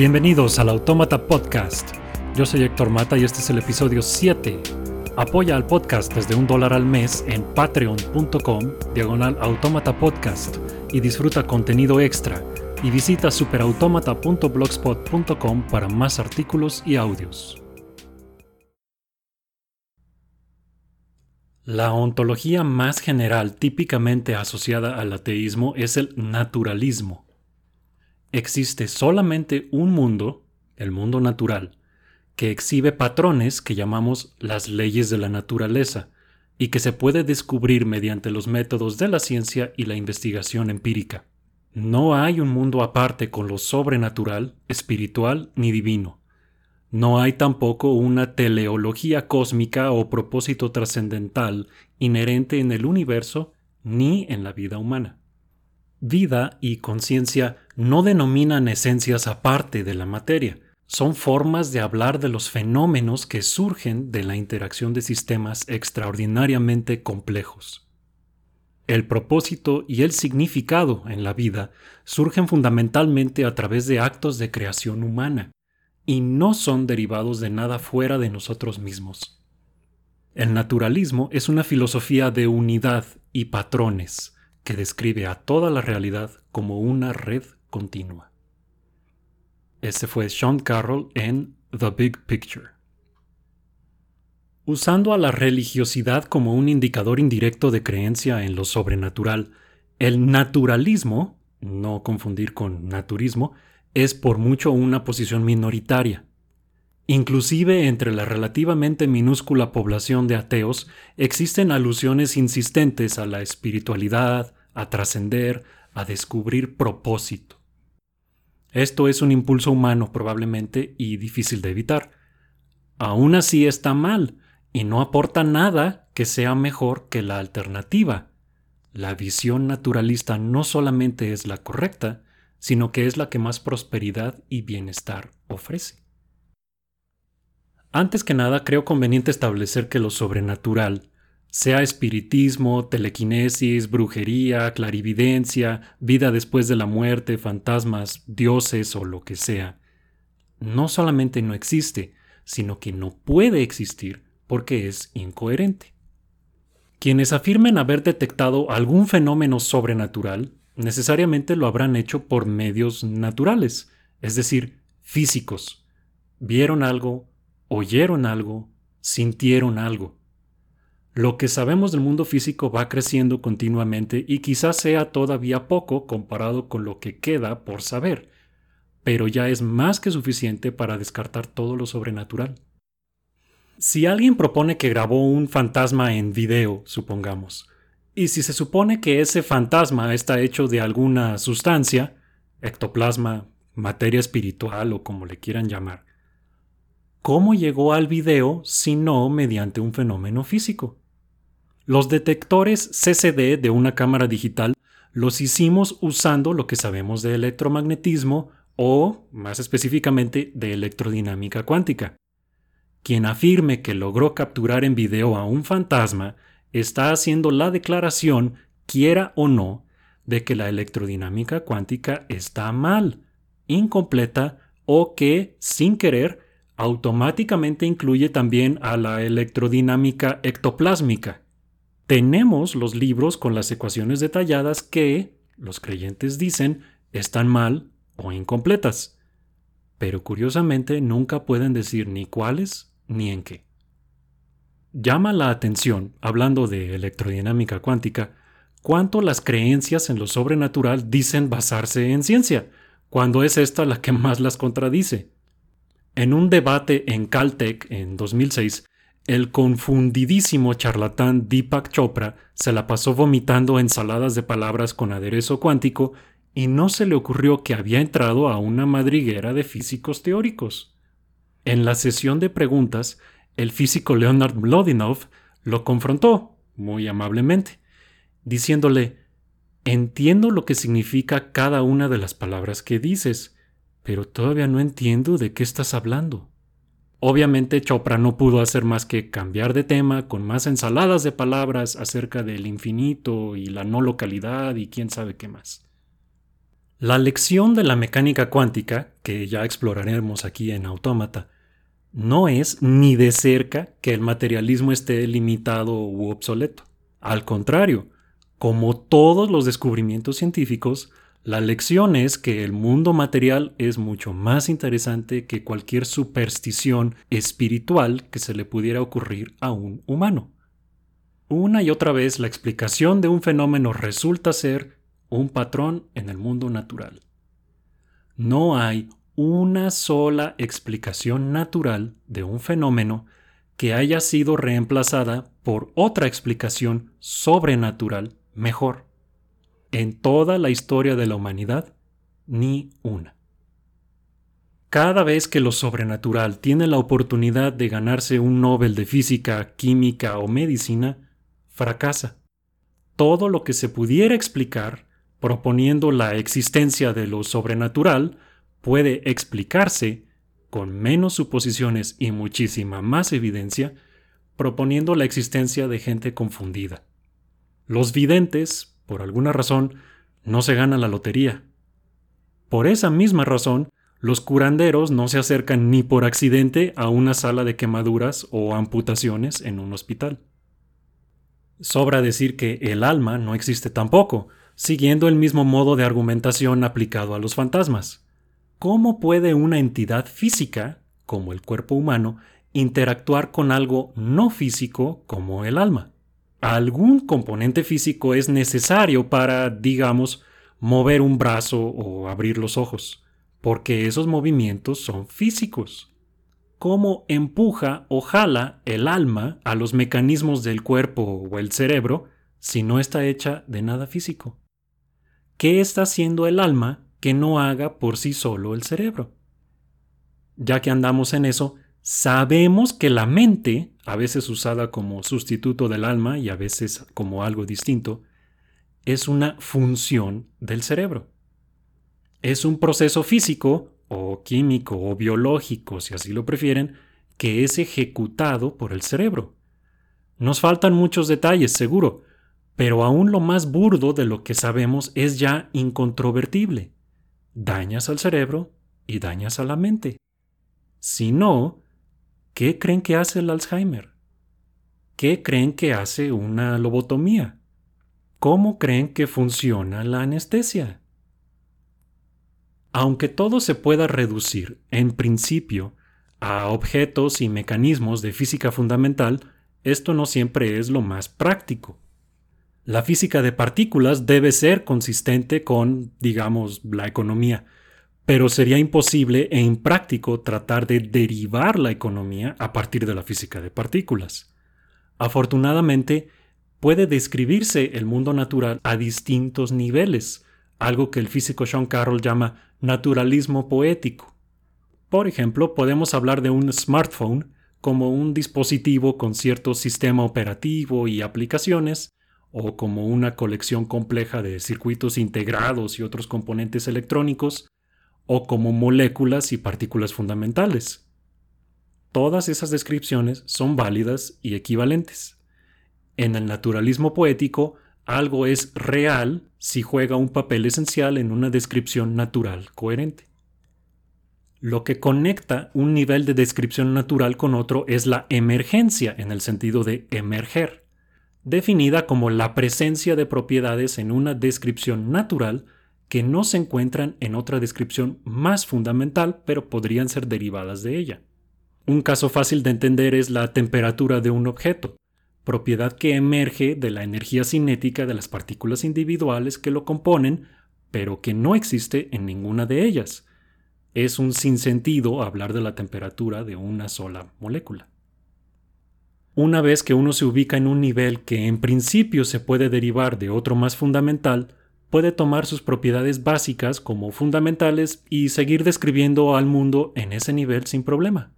Bienvenidos al Autómata Podcast. Yo soy Héctor Mata y este es el episodio 7. Apoya al podcast desde un dólar al mes en patreon.com diagonal automata podcast y disfruta contenido extra y visita superautomata.blogspot.com para más artículos y audios. La ontología más general típicamente asociada al ateísmo es el naturalismo. Existe solamente un mundo, el mundo natural, que exhibe patrones que llamamos las leyes de la naturaleza y que se puede descubrir mediante los métodos de la ciencia y la investigación empírica. No hay un mundo aparte con lo sobrenatural, espiritual ni divino. No hay tampoco una teleología cósmica o propósito trascendental inherente en el universo ni en la vida humana. Vida y conciencia no denominan esencias aparte de la materia, son formas de hablar de los fenómenos que surgen de la interacción de sistemas extraordinariamente complejos. El propósito y el significado en la vida surgen fundamentalmente a través de actos de creación humana, y no son derivados de nada fuera de nosotros mismos. El naturalismo es una filosofía de unidad y patrones que describe a toda la realidad como una red continua. Ese fue Sean Carroll en The Big Picture. Usando a la religiosidad como un indicador indirecto de creencia en lo sobrenatural, el naturalismo, no confundir con naturismo, es por mucho una posición minoritaria. Inclusive entre la relativamente minúscula población de ateos existen alusiones insistentes a la espiritualidad, a trascender, a descubrir propósito. Esto es un impulso humano probablemente y difícil de evitar. Aún así está mal y no aporta nada que sea mejor que la alternativa. La visión naturalista no solamente es la correcta, sino que es la que más prosperidad y bienestar ofrece. Antes que nada, creo conveniente establecer que lo sobrenatural, sea espiritismo, telequinesis, brujería, clarividencia, vida después de la muerte, fantasmas, dioses o lo que sea, no solamente no existe, sino que no puede existir porque es incoherente. Quienes afirmen haber detectado algún fenómeno sobrenatural necesariamente lo habrán hecho por medios naturales, es decir, físicos. Vieron algo, oyeron algo, sintieron algo. Lo que sabemos del mundo físico va creciendo continuamente y quizás sea todavía poco comparado con lo que queda por saber, pero ya es más que suficiente para descartar todo lo sobrenatural. Si alguien propone que grabó un fantasma en video, supongamos, y si se supone que ese fantasma está hecho de alguna sustancia, ectoplasma, materia espiritual o como le quieran llamar, ¿cómo llegó al video si no mediante un fenómeno físico? Los detectores CCD de una cámara digital los hicimos usando lo que sabemos de electromagnetismo o, más específicamente, de electrodinámica cuántica. Quien afirme que logró capturar en video a un fantasma está haciendo la declaración, quiera o no, de que la electrodinámica cuántica está mal, incompleta o que, sin querer, automáticamente incluye también a la electrodinámica ectoplásmica. Tenemos los libros con las ecuaciones detalladas que, los creyentes dicen, están mal o incompletas, pero curiosamente nunca pueden decir ni cuáles ni en qué. Llama la atención, hablando de electrodinámica cuántica, cuánto las creencias en lo sobrenatural dicen basarse en ciencia, cuando es esta la que más las contradice. En un debate en Caltech en 2006, el confundidísimo charlatán Deepak Chopra se la pasó vomitando ensaladas de palabras con aderezo cuántico y no se le ocurrió que había entrado a una madriguera de físicos teóricos. En la sesión de preguntas, el físico Leonard Mlodinov lo confrontó muy amablemente, diciéndole Entiendo lo que significa cada una de las palabras que dices, pero todavía no entiendo de qué estás hablando. Obviamente Chopra no pudo hacer más que cambiar de tema con más ensaladas de palabras acerca del infinito y la no localidad y quién sabe qué más. La lección de la mecánica cuántica, que ya exploraremos aquí en Autómata, no es ni de cerca que el materialismo esté limitado u obsoleto. Al contrario, como todos los descubrimientos científicos, la lección es que el mundo material es mucho más interesante que cualquier superstición espiritual que se le pudiera ocurrir a un humano. Una y otra vez la explicación de un fenómeno resulta ser un patrón en el mundo natural. No hay una sola explicación natural de un fenómeno que haya sido reemplazada por otra explicación sobrenatural mejor. En toda la historia de la humanidad, ni una. Cada vez que lo sobrenatural tiene la oportunidad de ganarse un Nobel de física, química o medicina, fracasa. Todo lo que se pudiera explicar proponiendo la existencia de lo sobrenatural, puede explicarse, con menos suposiciones y muchísima más evidencia, proponiendo la existencia de gente confundida. Los videntes, por alguna razón, no se ganan la lotería. Por esa misma razón, los curanderos no se acercan ni por accidente a una sala de quemaduras o amputaciones en un hospital. Sobra decir que el alma no existe tampoco, siguiendo el mismo modo de argumentación aplicado a los fantasmas. ¿Cómo puede una entidad física, como el cuerpo humano, interactuar con algo no físico como el alma? Algún componente físico es necesario para, digamos, mover un brazo o abrir los ojos, porque esos movimientos son físicos. ¿Cómo empuja o jala el alma a los mecanismos del cuerpo o el cerebro si no está hecha de nada físico? ¿qué está haciendo el alma que no haga por sí solo el cerebro? Ya que andamos en eso, sabemos que la mente, a veces usada como sustituto del alma y a veces como algo distinto, es una función del cerebro. Es un proceso físico o químico o biológico, si así lo prefieren, que es ejecutado por el cerebro. Nos faltan muchos detalles, seguro, pero aún lo más burdo de lo que sabemos es ya incontrovertible. Dañas al cerebro y dañas a la mente. Si no, ¿qué creen que hace el Alzheimer? ¿Qué creen que hace una lobotomía? ¿Cómo creen que funciona la anestesia? Aunque todo se pueda reducir, en principio, a objetos y mecanismos de física fundamental, esto no siempre es lo más práctico. La física de partículas debe ser consistente con, digamos, la economía, pero sería imposible e impráctico tratar de derivar la economía a partir de la física de partículas. Afortunadamente, puede describirse el mundo natural a distintos niveles, algo que el físico Sean Carroll llama naturalismo poético. Por ejemplo, podemos hablar de un smartphone como un dispositivo con cierto sistema operativo y aplicaciones, o como una colección compleja de circuitos integrados y otros componentes electrónicos, o como moléculas y partículas fundamentales. Todas esas descripciones son válidas y equivalentes. En el naturalismo poético, algo es real si juega un papel esencial en una descripción natural coherente. Lo que conecta un nivel de descripción natural con otro es la emergencia en el sentido de emerger definida como la presencia de propiedades en una descripción natural que no se encuentran en otra descripción más fundamental, pero podrían ser derivadas de ella. Un caso fácil de entender es la temperatura de un objeto, propiedad que emerge de la energía cinética de las partículas individuales que lo componen, pero que no existe en ninguna de ellas. Es un sinsentido hablar de la temperatura de una sola molécula. Una vez que uno se ubica en un nivel que en principio se puede derivar de otro más fundamental, puede tomar sus propiedades básicas como fundamentales y seguir describiendo al mundo en ese nivel sin problema.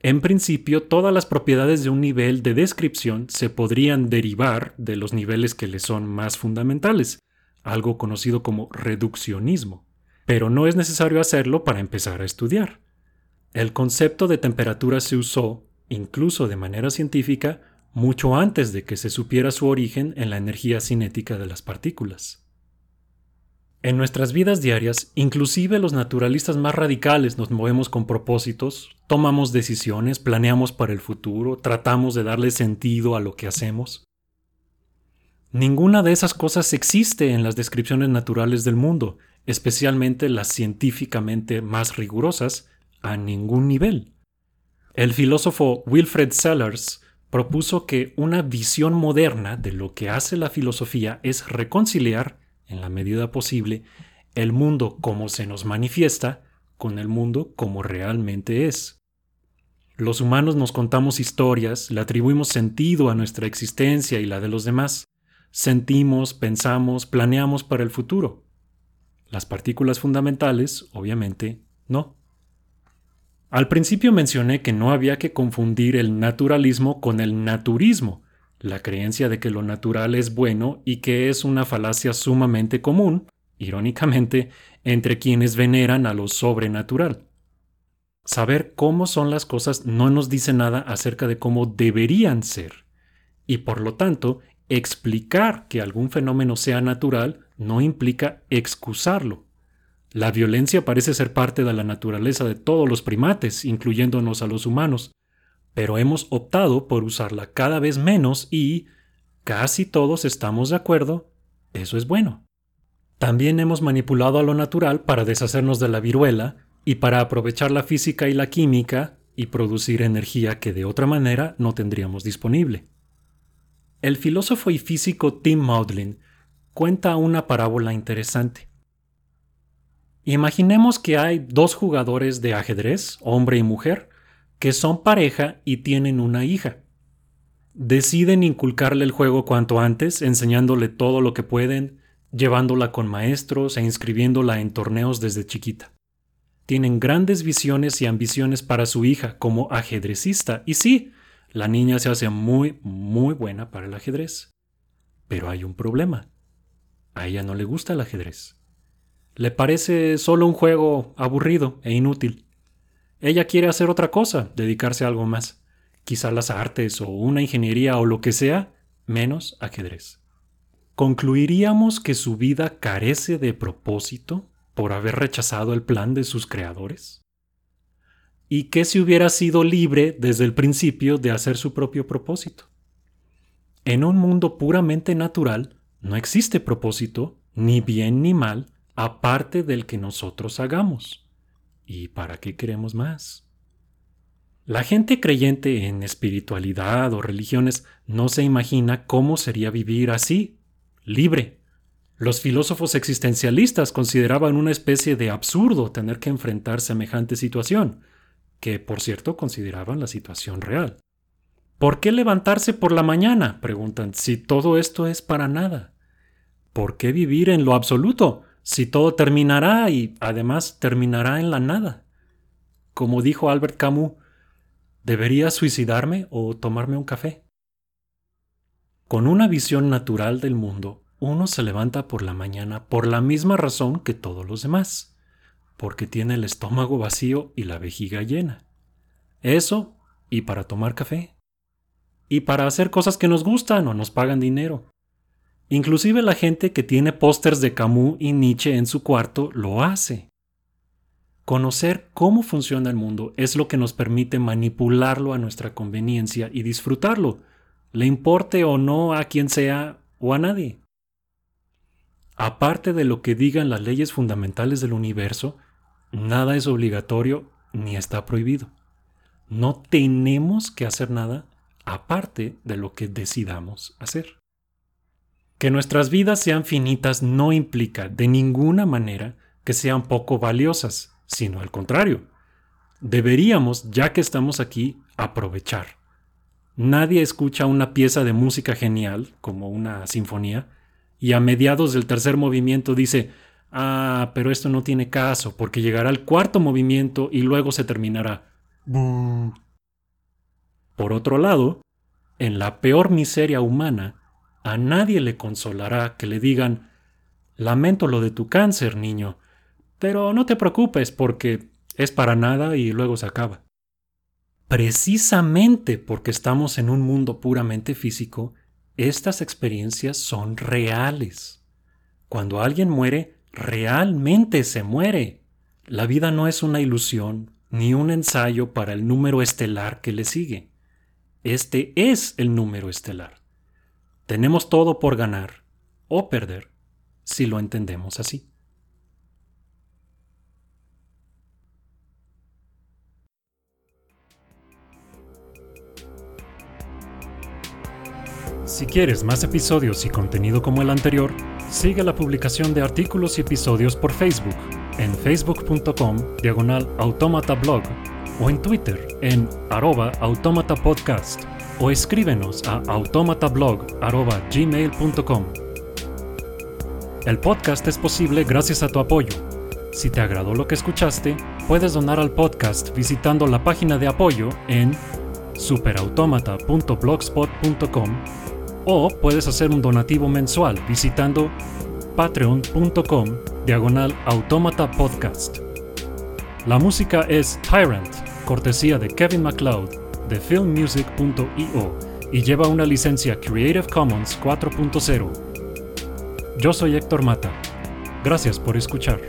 En principio, todas las propiedades de un nivel de descripción se podrían derivar de los niveles que le son más fundamentales, algo conocido como reduccionismo, pero no es necesario hacerlo para empezar a estudiar. El concepto de temperatura se usó incluso de manera científica, mucho antes de que se supiera su origen en la energía cinética de las partículas. En nuestras vidas diarias, inclusive los naturalistas más radicales nos movemos con propósitos, tomamos decisiones, planeamos para el futuro, tratamos de darle sentido a lo que hacemos. Ninguna de esas cosas existe en las descripciones naturales del mundo, especialmente las científicamente más rigurosas, a ningún nivel. El filósofo Wilfred Sellers propuso que una visión moderna de lo que hace la filosofía es reconciliar en la medida posible, el mundo como se nos manifiesta con el mundo como realmente es. Los humanos nos contamos historias, le atribuimos sentido a nuestra existencia y la de los demás. Sentimos, pensamos, planeamos para el futuro. Las partículas fundamentales, obviamente, no. Al principio mencioné que no había que confundir el naturalismo con el naturismo, la creencia de que lo natural es bueno y que es una falacia sumamente común, irónicamente, entre quienes veneran a lo sobrenatural. Saber cómo son las cosas no nos dice nada acerca de cómo deberían ser, y por lo tanto, explicar que algún fenómeno sea natural no implica excusarlo. La violencia parece ser parte de la naturaleza de todos los primates, incluyéndonos a los humanos, pero hemos optado por usarla cada vez menos y casi todos estamos de acuerdo, eso es bueno. También hemos manipulado a lo natural para deshacernos de la viruela y para aprovechar la física y la química y producir energía que de otra manera no tendríamos disponible. El filósofo y físico Tim Maudlin cuenta una parábola interesante. Imaginemos que hay dos jugadores de ajedrez, hombre y mujer, que son pareja y tienen una hija. Deciden inculcarle el juego cuanto antes, enseñándole todo lo que pueden, llevándola con maestros e inscribiéndola en torneos desde chiquita. Tienen grandes visiones y ambiciones para su hija como ajedrecista, y sí, la niña se hace muy, muy buena para el ajedrez. Pero hay un problema. A ella no le gusta el ajedrez. Le parece solo un juego aburrido e inútil. Ella quiere hacer otra cosa, dedicarse a algo más. Quizá las artes o una ingeniería o lo que sea, menos ajedrez. ¿Concluiríamos que su vida carece de propósito por haber rechazado el plan de sus creadores? ¿Y qué si hubiera sido libre desde el principio de hacer su propio propósito? En un mundo puramente natural no existe propósito, ni bien ni mal, aparte del que nosotros hagamos. ¿Y para qué queremos más? La gente creyente en espiritualidad o religiones no se imagina cómo sería vivir así, libre. Los filósofos existencialistas consideraban una especie de absurdo tener que enfrentar semejante situación, que por cierto consideraban la situación real. ¿Por qué levantarse por la mañana? preguntan, si todo esto es para nada. ¿Por qué vivir en lo absoluto? Si todo terminará y además terminará en la nada. Como dijo Albert Camus, ¿debería suicidarme o tomarme un café? Con una visión natural del mundo, uno se levanta por la mañana por la misma razón que todos los demás, porque tiene el estómago vacío y la vejiga llena. Eso y para tomar café. Y para hacer cosas que nos gustan o nos pagan dinero. Inclusive la gente que tiene pósters de Camus y Nietzsche en su cuarto lo hace. Conocer cómo funciona el mundo es lo que nos permite manipularlo a nuestra conveniencia y disfrutarlo, le importe o no a quien sea o a nadie. Aparte de lo que digan las leyes fundamentales del universo, nada es obligatorio ni está prohibido. No tenemos que hacer nada aparte de lo que decidamos hacer. Que nuestras vidas sean finitas no implica de ninguna manera que sean poco valiosas, sino al contrario. Deberíamos, ya que estamos aquí, aprovechar. Nadie escucha una pieza de música genial, como una sinfonía, y a mediados del tercer movimiento dice, ah, pero esto no tiene caso, porque llegará el cuarto movimiento y luego se terminará. Por otro lado, en la peor miseria humana, a nadie le consolará que le digan Lamento lo de tu cáncer, niño, pero no te preocupes porque es para nada y luego se acaba. Precisamente porque estamos en un mundo puramente físico, estas experiencias son reales. Cuando alguien muere, realmente se muere. La vida no es una ilusión ni un ensayo para el número estelar que le sigue. Este es el número estelar. Tenemos todo por ganar o perder si lo entendemos así. Si quieres más episodios y contenido como el anterior, sigue la publicación de artículos y episodios por Facebook en facebook.com diagonal blog o en Twitter en arroba podcast o escríbenos a gmail.com El podcast es posible gracias a tu apoyo. Si te agradó lo que escuchaste, puedes donar al podcast visitando la página de apoyo en superautomata.blogspot.com o puedes hacer un donativo mensual visitando patreon.com diagonal automata podcast. La música es Tyrant, cortesía de Kevin MacLeod de filmmusic.io y lleva una licencia Creative Commons 4.0. Yo soy Héctor Mata. Gracias por escuchar.